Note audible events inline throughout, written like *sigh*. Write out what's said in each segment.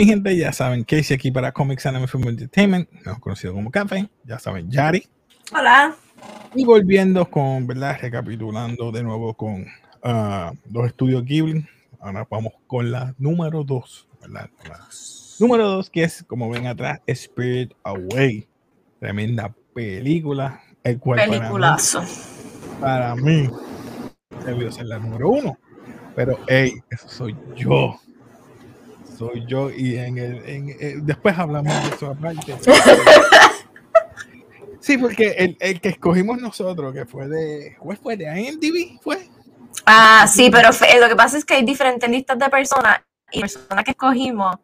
Mi gente, ya saben, Casey aquí para Comics Anime Film Entertainment, mejor conocido como Café. Ya saben, Yari. Hola. Y volviendo con, ¿verdad? Recapitulando de nuevo con ah, los estudios Ghibli. Ahora vamos con la número 2, ¿verdad? La número 2, que es, como ven atrás, Spirit Away. Tremenda película. El cual Peliculazo. Para mí, para mí debió ser la número 1. Pero, hey, eso soy yo soy yo y en el, en, eh, después hablamos de eso aparte. *laughs* sí, porque el, el, que escogimos nosotros, que fue de, ¿cuál fue? ¿De IMDb? ¿Fue? Ah, sí, pero lo que pasa es que hay diferentes listas de personas y la persona que escogimos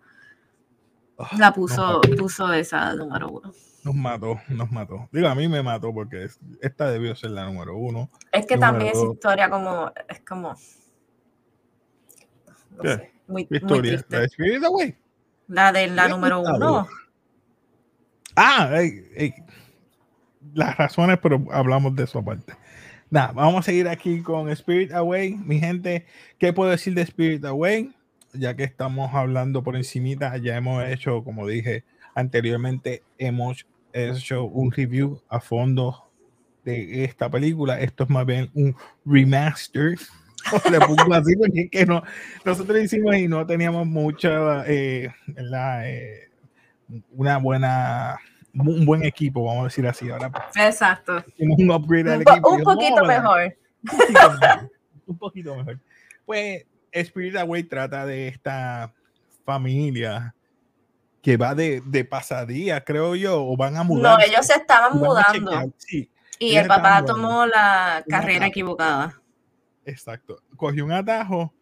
oh, la puso, puso esa número uno. Nos mató, nos mató. Digo, a mí me mató porque esta debió ser la número uno. Es que también es historia como, es como... No sé muy, historia? Muy ¿La de Spirit Away? La de la número uno. Ah, hey, hey. las razones, pero hablamos de eso aparte. Nada, vamos a seguir aquí con Spirit Away. Mi gente, ¿qué puedo decir de Spirit Away? Ya que estamos hablando por encimita, ya hemos hecho, como dije anteriormente, hemos hecho un review a fondo de esta película. Esto es más bien un remaster *laughs* le pongo así porque es que no, nosotros hicimos y no teníamos mucha, eh, la, eh, una buena, un buen equipo, vamos a decir así. Ahora, Exacto. un upgrade al un, equipo. Un poquito mejor. Un poquito mejor. Un poquito mejor. Pues Spirit Away trata de esta familia que va de, de pasadía, creo yo, o van a mudar. No, ellos se estaban mudando. Sí, y el papá tomó la carrera equivocada. Exacto. Cogió un atajo,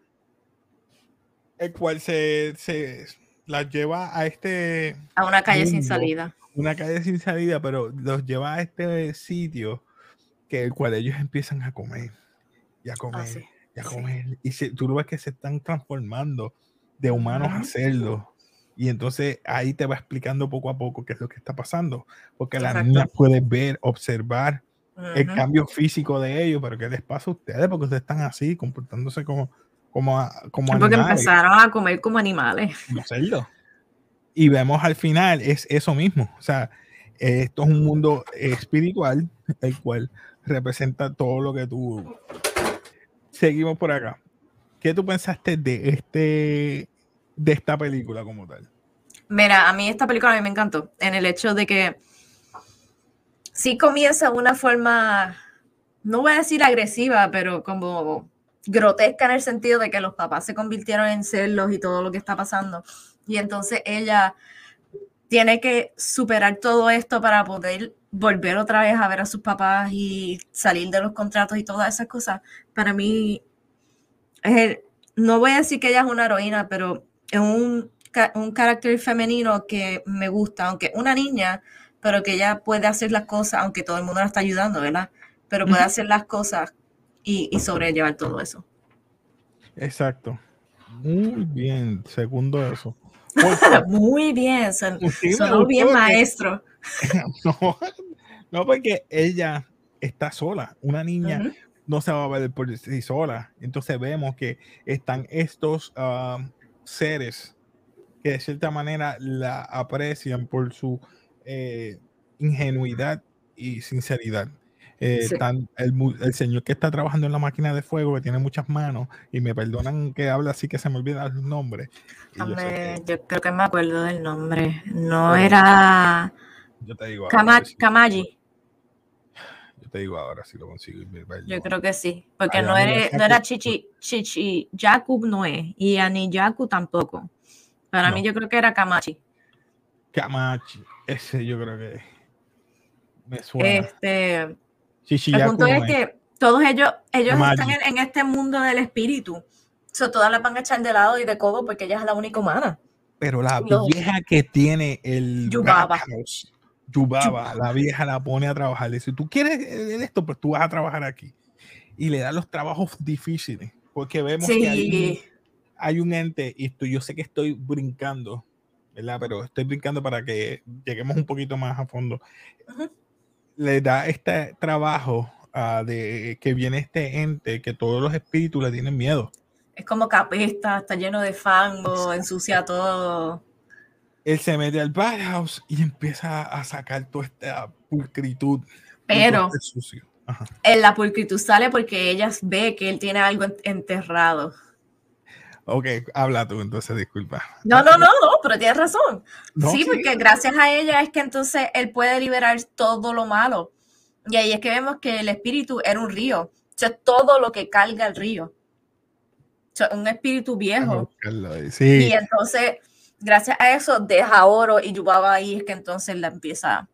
el cual se, se las lleva a este. A una calle mundo, sin salida. Una calle sin salida, pero los lleva a este sitio que el cual ellos empiezan a comer. Y a comer. Ah, sí. Y a comer. Sí. Y se, tú ves que se están transformando de humanos a cerdos. Y entonces ahí te va explicando poco a poco qué es lo que está pasando. Porque Exacto. la niña puede ver, observar Uh -huh. el cambio físico de ellos, pero ¿qué les pasa a ustedes? Porque ustedes están así, comportándose como, como, como Porque animales. empezaron a comer como animales. *laughs* Como cerdo. Y vemos al final, es eso mismo. O sea, esto es un mundo espiritual, el cual representa todo lo que tú. Seguimos por acá. ¿Qué tú pensaste de este de esta película como tal? Mira, a mí esta película a mí me encantó. En el hecho de que sí comienza una forma, no voy a decir agresiva, pero como grotesca en el sentido de que los papás se convirtieron en celos y todo lo que está pasando. Y entonces ella tiene que superar todo esto para poder volver otra vez a ver a sus papás y salir de los contratos y todas esas cosas. Para mí, no voy a decir que ella es una heroína, pero es un, un carácter femenino que me gusta, aunque una niña pero que ella puede hacer las cosas, aunque todo el mundo la está ayudando, ¿verdad? Pero puede hacer las cosas y, y, sobrellevar todo eso. Exacto. Muy bien, segundo eso. *laughs* Muy bien, son, sí, sonó bien porque, maestro. *laughs* No, no, porque ella está sola, una niña. Uh -huh. No se va a ver por sí sola. Entonces vemos que están estos uh, seres que de cierta manera la aprecian por su eh, ingenuidad y sinceridad. Eh, sí. tan, el, el, señor que está trabajando en la máquina de fuego, que tiene muchas manos, y me perdonan que habla así que se me olvidan los nombres. Yo, que... yo, creo que me acuerdo del nombre. No era. Yo te digo. Kamaji. Yo te digo ahora si lo consigo. Yo creo que sí. Porque no, era, no era Chichi, Chichi. Jakub no es. Y Ani Yaku tampoco. Para no. mí, yo creo que era Kamachi. Kamachi. Ese yo creo que me suena. Este, el punto es que todos ellos, ellos están en, en, este mundo del espíritu. So, todas las van a echar de lado y de codo porque ella es la única humana. Pero la Los, vieja que tiene el Yubaba. Yubaba, la vieja la pone a trabajar. Le dice, tú quieres esto, pues tú vas a trabajar aquí. Y le da los trabajos difíciles. Porque vemos sí. que hay, hay, un ente, y esto, yo sé que estoy brincando, ¿verdad? Pero estoy brincando para que lleguemos un poquito más a fondo. Uh -huh. Le da este trabajo uh, de que viene este ente que todos los espíritus le tienen miedo. es como capesta, está lleno de fango, ensucia todo. Él se mete al bathhouse y empieza a sacar toda esta pulcritud. Pero sucio. Ajá. en la pulcritud sale porque ella ve que él tiene algo en- enterrado. Ok, habla tú entonces, disculpa. No, no, no, no, pero tienes razón. No, sí, porque gracias a ella es que entonces él puede liberar todo lo malo. Y ahí es que vemos que el espíritu era un río. O sea, todo lo que carga el río. O sea, un espíritu viejo. Sí, Y entonces, gracias a eso, deja oro y Yubaba ahí es que entonces la empieza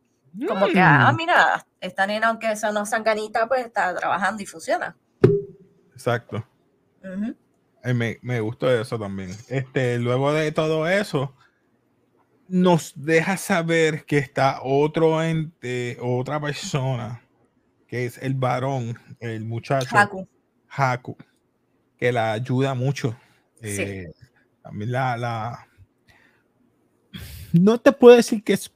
como que, ah, Mm, mira, esta nena, aunque sea una sanganita, pues está trabajando y funciona. Exacto. Ujú. Eh, me, me gustó eso también. Este, luego de todo eso, nos deja saber que está otro ente, otra persona, que es el varón, el muchacho Haku. Haku, que la ayuda mucho. Sí. Eh, también la, la- No te puedo decir que es-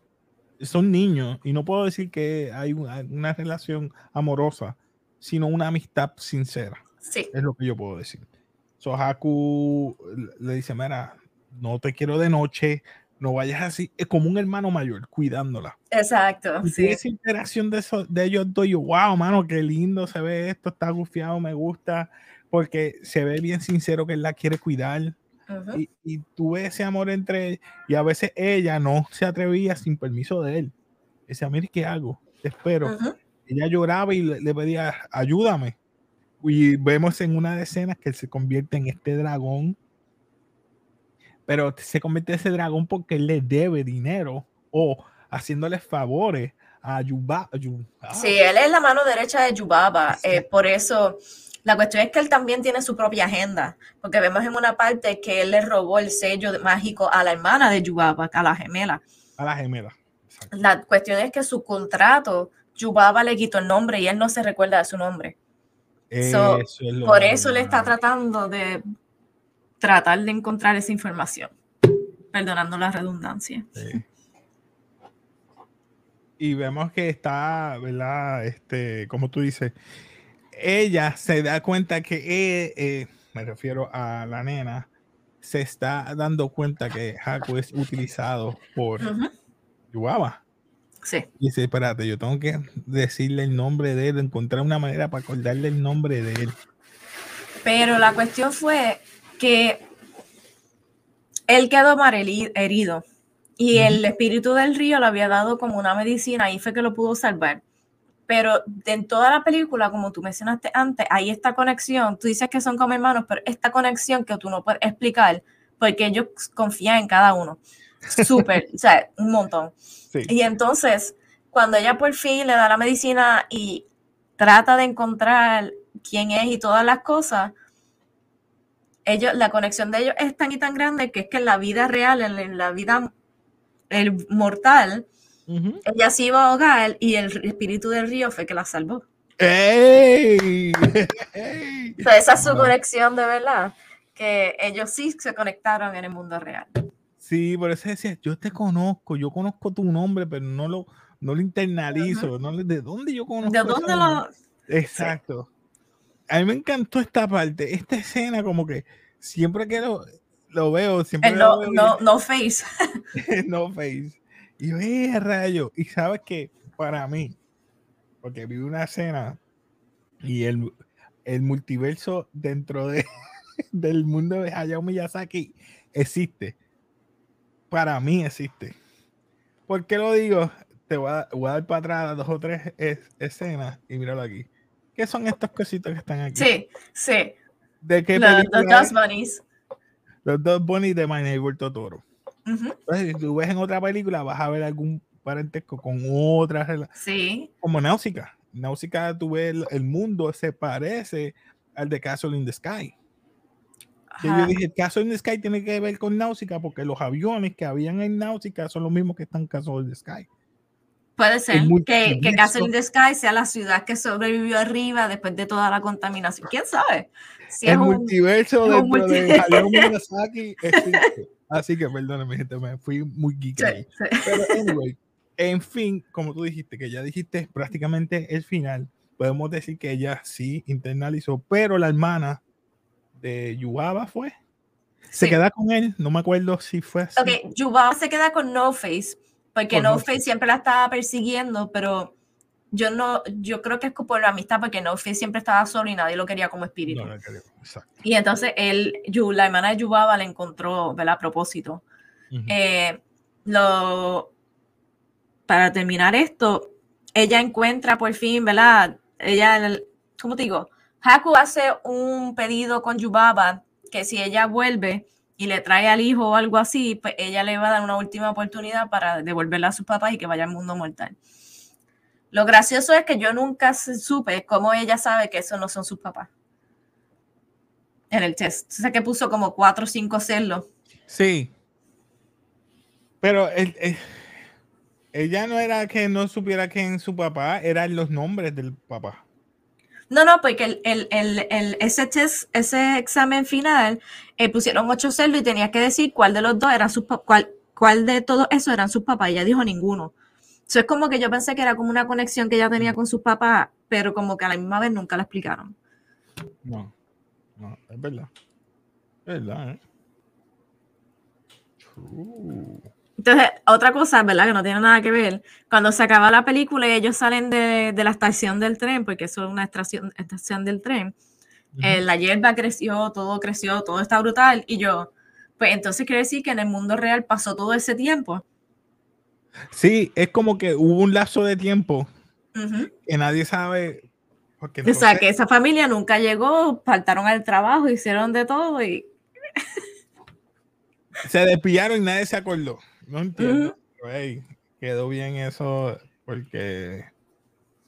son niños y no puedo decir que hay una, una relación amorosa, sino una amistad sincera. Sí, Es lo que yo puedo decir. So Haku le dice, mira, no te quiero de noche, no vayas así. Es como un hermano mayor cuidándola. exacto. Y Sí. esa interacción de, eso, de ellos dos, yo, wow, mano, qué lindo se ve esto, está gufiado, me gusta, porque se ve bien sincero que él la quiere cuidar. Y, y tú ves ese amor entre y a veces ella no se atrevía sin permiso de él. Decía, mire, ¿qué hago? Te espero. Ella lloraba y le, le pedía, ayúdame. Y vemos en una de escenas que él se convierte en este dragón. Pero se convierte en ese dragón porque él le debe dinero o haciéndole favores a Yuba. Yu- ah, Sí, él es la mano derecha de Yubaba. eh, por eso, la cuestión es que él también tiene su propia agenda, porque vemos en una parte que él le robó el sello mágico a la hermana de Yubaba, a la gemela. a la gemela. Exacto. La cuestión es que su contrato, Yubaba le quitó el nombre y él no se recuerda de su nombre. So, Eso es lo Por eso le está tratando de tratar de encontrar esa información, perdonando la redundancia. Sí. Y vemos que está, ¿verdad? Este, como tú dices, ella se da cuenta que, eh, eh, me refiero a la nena, se está dando cuenta que Haku es utilizado por Yuaba. Sí, Y dice, espérate, yo tengo que decirle el nombre de él, encontrar una manera para acordarle el nombre de él. pero la cuestión fue que él quedó mal heri- herido y el espíritu del río le había dado como una medicina y fue que lo pudo salvar. Pero en toda la película, como tú mencionaste antes, hay esta conexión. Tú dices que son como hermanos, pero esta conexión que tú no puedes explicar porque ellos confían en cada uno. Súper, o sea, un montón. Sí. Y entonces, cuando ella por fin le da la medicina y trata de encontrar quién es y todas las cosas, ellos, la conexión de ellos es tan y tan grande que es que en la vida real, en, en la vida el mortal, Ujú. ella se iba a ahogar y el espíritu del río fue que la salvó. ¡Ey! ¡Ey! O sea, esa es su conexión de verdad, que ellos sí se conectaron en el mundo real. Sí, por eso decía, yo te conozco, yo conozco tu nombre, pero no lo, no lo internalizo, no le- ¿de dónde yo conozco? ¿De dónde lo...? Exacto. A mí me encantó esta parte, esta escena como que siempre que lo, lo veo, siempre El lo no, veo y- no, no face. *laughs* *laughs* no face. Y yo, ¡eh, rayo! Y sabes que para mí, porque vi una escena y el, el multiverso dentro de, *laughs* del mundo de Hayao Miyazaki existe. Para mí existe. ¿Por qué lo digo? Te voy a, voy a dar para atrás dos o tres es- escenas y míralo aquí. ¿Qué son estas cositas que están aquí? Sí, sí. ¿De qué Los es? Bunnies. Los dos bunnies de My Neighbor Totoro. Ujú, Entonces, si tú ves en otra película, vas a ver algún parentesco con otra. Sí, Como Náusica. Náusica, tú ves el, el mundo, se parece al de Castle in the Sky. Que yo dije, Castle in the Sky tiene que ver con Náusica porque los aviones que habían en Náusica son los mismos que están en in the Sky. Puede ser que, que. Castle in the Sky sea la ciudad que sobrevivió arriba después de toda la contaminación. ¿Quién sabe? Si es el un- multiverso es un dentro de multi- Hayao Miyazaki *laughs* existe. Así que perdóname, gente, me fui muy geek Sí, ahí. sí. Pero *laughs* anyway, en fin, como tú dijiste, que ya dijiste prácticamente el final, podemos decir que ella sí internalizó, pero la hermana Yubaba, ¿fue? Se Sí. queda con él, no me acuerdo si fue así. Ok, Yubaba se queda con No Face, porque No No Face Face. siempre la estaba persiguiendo, pero yo no, yo creo que es por la amistad, porque No Face siempre estaba solo y nadie lo quería como espíritu. No, no creo, exacto. Y entonces él, la hermana de Yubaba le encontró, ¿verdad? A propósito. Eh, lo, para terminar esto, ella encuentra por fin, ¿verdad? Ella, ¿cómo te digo? Haku hace un pedido con Yubaba que si ella vuelve y le trae al hijo o algo así, pues ella le va a dar una última oportunidad para devolverla a sus papás y que vaya al mundo mortal. Lo gracioso es que yo nunca supe cómo ella sabe que esos no son sus papás. En el test. O sea que puso como cuatro o cinco celos. Sí. Pero ella no era que no supiera quién su papá, eran los nombres del papá. No, no, porque el, el, el, ese ese examen final, eh, pusieron ocho celos y tenía que decir cuál de los dos eran sus cuál, cuál de todos esos eran sus papás. Ella dijo ninguno. Eso es como que yo pensé que era como una conexión que ella tenía con sus papás, pero como que a la misma vez nunca la explicaron. No, no, es verdad. Es verdad, ¿eh? True. Entonces, otra cosa, ¿verdad? Que no tiene nada que ver. Cuando se acaba la película y ellos salen de, de la estación del tren, porque eso es una estación, estación del tren, eh, la hierba creció, todo creció, todo está brutal. Y yo, pues entonces quiere decir que en el mundo real pasó todo ese tiempo. Sí, es como que hubo un lapso de tiempo Ujú. que nadie sabe. Porque O sea, entonces- que esa familia nunca llegó, faltaron al trabajo, hicieron de todo y se despillaron y nadie se acordó. No entiendo. Hey, quedó bien eso porque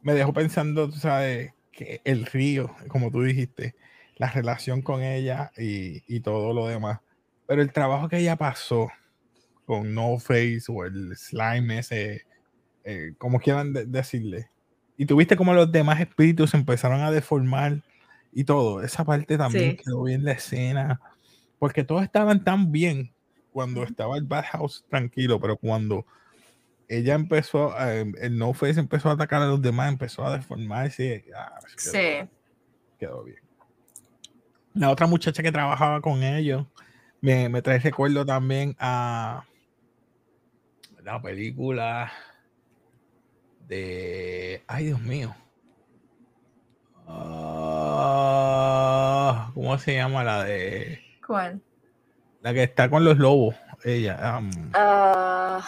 me dejó pensando, tú sabes, que el río, como tú dijiste, la relación con ella y, y todo lo demás. Pero el trabajo que ella pasó con No Face o el slime ese, eh, como quieran de- decirle. Y tuviste como los demás espíritus empezaron a deformar y todo. Esa parte también Sí. quedó bien la escena. Porque todos estaban tan bien cuando estaba el Bad House tranquilo, pero cuando ella empezó, a- el No Face empezó a atacar a los demás, empezó a deformarse. ah, quedó, sí. quedó bien. La otra muchacha que trabajaba con ellos me, me trae recuerdo también a la película de. Ay, Dios mío. Ah, ¿Cómo se llama la de. ¿Cuál? La que está con los lobos? Ella. um, Ah.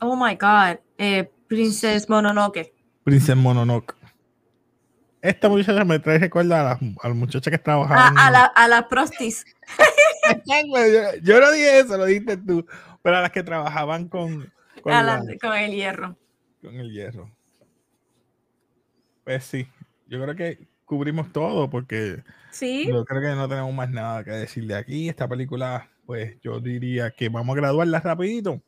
oh my God. Eh, Princess Mononoke. Princess Mononoke. Esta muchacha me trae recuerdo a la, a la muchacha que trabajaba. A, en- a la, a la prostis. yo, yo no dije eso, lo dijiste tú. Pero a las que trabajaban con, con, a la- la- con el hierro. con el hierro. Pues sí, yo creo que cubrimos todo porque Sí. yo creo que no tenemos más nada que decir de aquí. Esta película, pues yo diría que vamos a graduarla rapidito.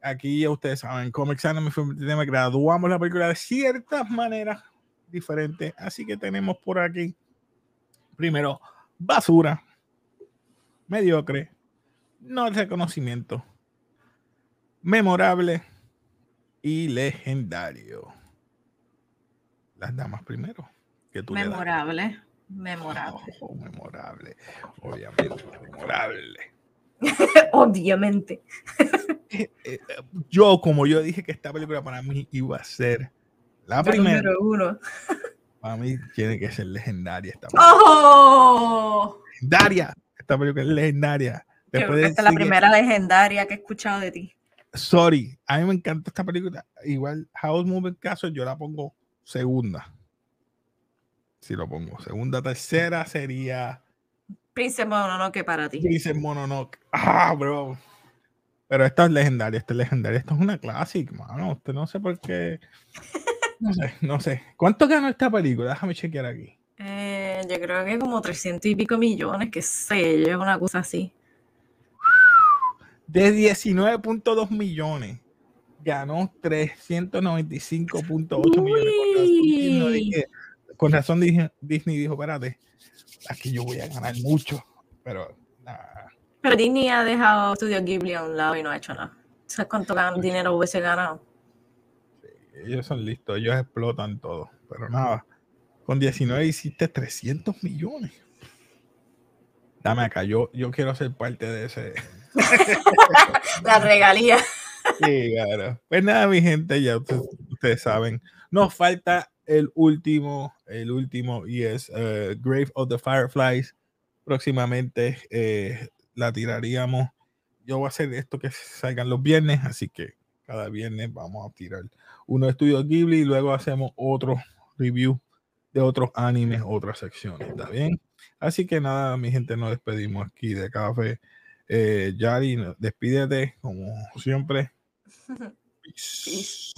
Aquí ya ustedes saben, Comics Anime Film graduamos la película de ciertas maneras diferentes. Así que tenemos por aquí, primero, basura, mediocre, no reconocimiento, memorable y legendario. Las damas primero. Que tú le das. Memorable. Memorable. Oh, memorable. Obviamente, memorable. *laughs* Obviamente. Eh, eh, Yo, como yo dije que esta película para mí iba a ser la primera, número uno. para mí tiene que ser legendaria esta película. ¡Oh! Legendaria. Esta película es legendaria. Después creo que de esta es la primera legendaria que he escuchado de ti. Sorry, a mí me encanta esta película. Igual House Moving Castle yo la pongo segunda. Si lo pongo segunda, tercera sería Princess Mononoke para ti. Princess Mononoke. Ah, bro. Pero esta es legendaria, esta es legendaria. Esto es una clásica, mano. Usted no sé por qué. No sé, no sé. ¿Cuánto ganó esta película? Déjame chequear aquí. Eh, yo creo que como 300 y pico millones, que sé yo, una cosa así. De 19.2 millones, ganó 395.8 millones. Con razón, Disney dijo, espérate, aquí yo voy a ganar mucho. Pero nada. Pero Disney ha dejado Studio Ghibli a un lado y no ha hecho nada. ¿Sabes cuánto gan- dinero hubiese ganado? ellos son listos, ellos explotan todo. Pero nada. Con 19 hiciste 300 millones. Dame acá, yo, yo quiero ser parte de ese. *laughs* La regalía. Sí, claro. Pues nada, mi gente, ya ustedes, ustedes saben. Nos falta el último, el último, y es eh, Grave of the Fireflies. Próximamente eh, la tiraríamos. Yo voy a hacer esto que salgan los viernes, así que cada viernes vamos a tirar uno de Estudios Ghibli y luego hacemos otro review de otros animes, otras secciones, ¿está bien? Así que nada, mi gente, nos despedimos aquí de café. Eh, Yari, despídete como siempre. *laughs* Peace.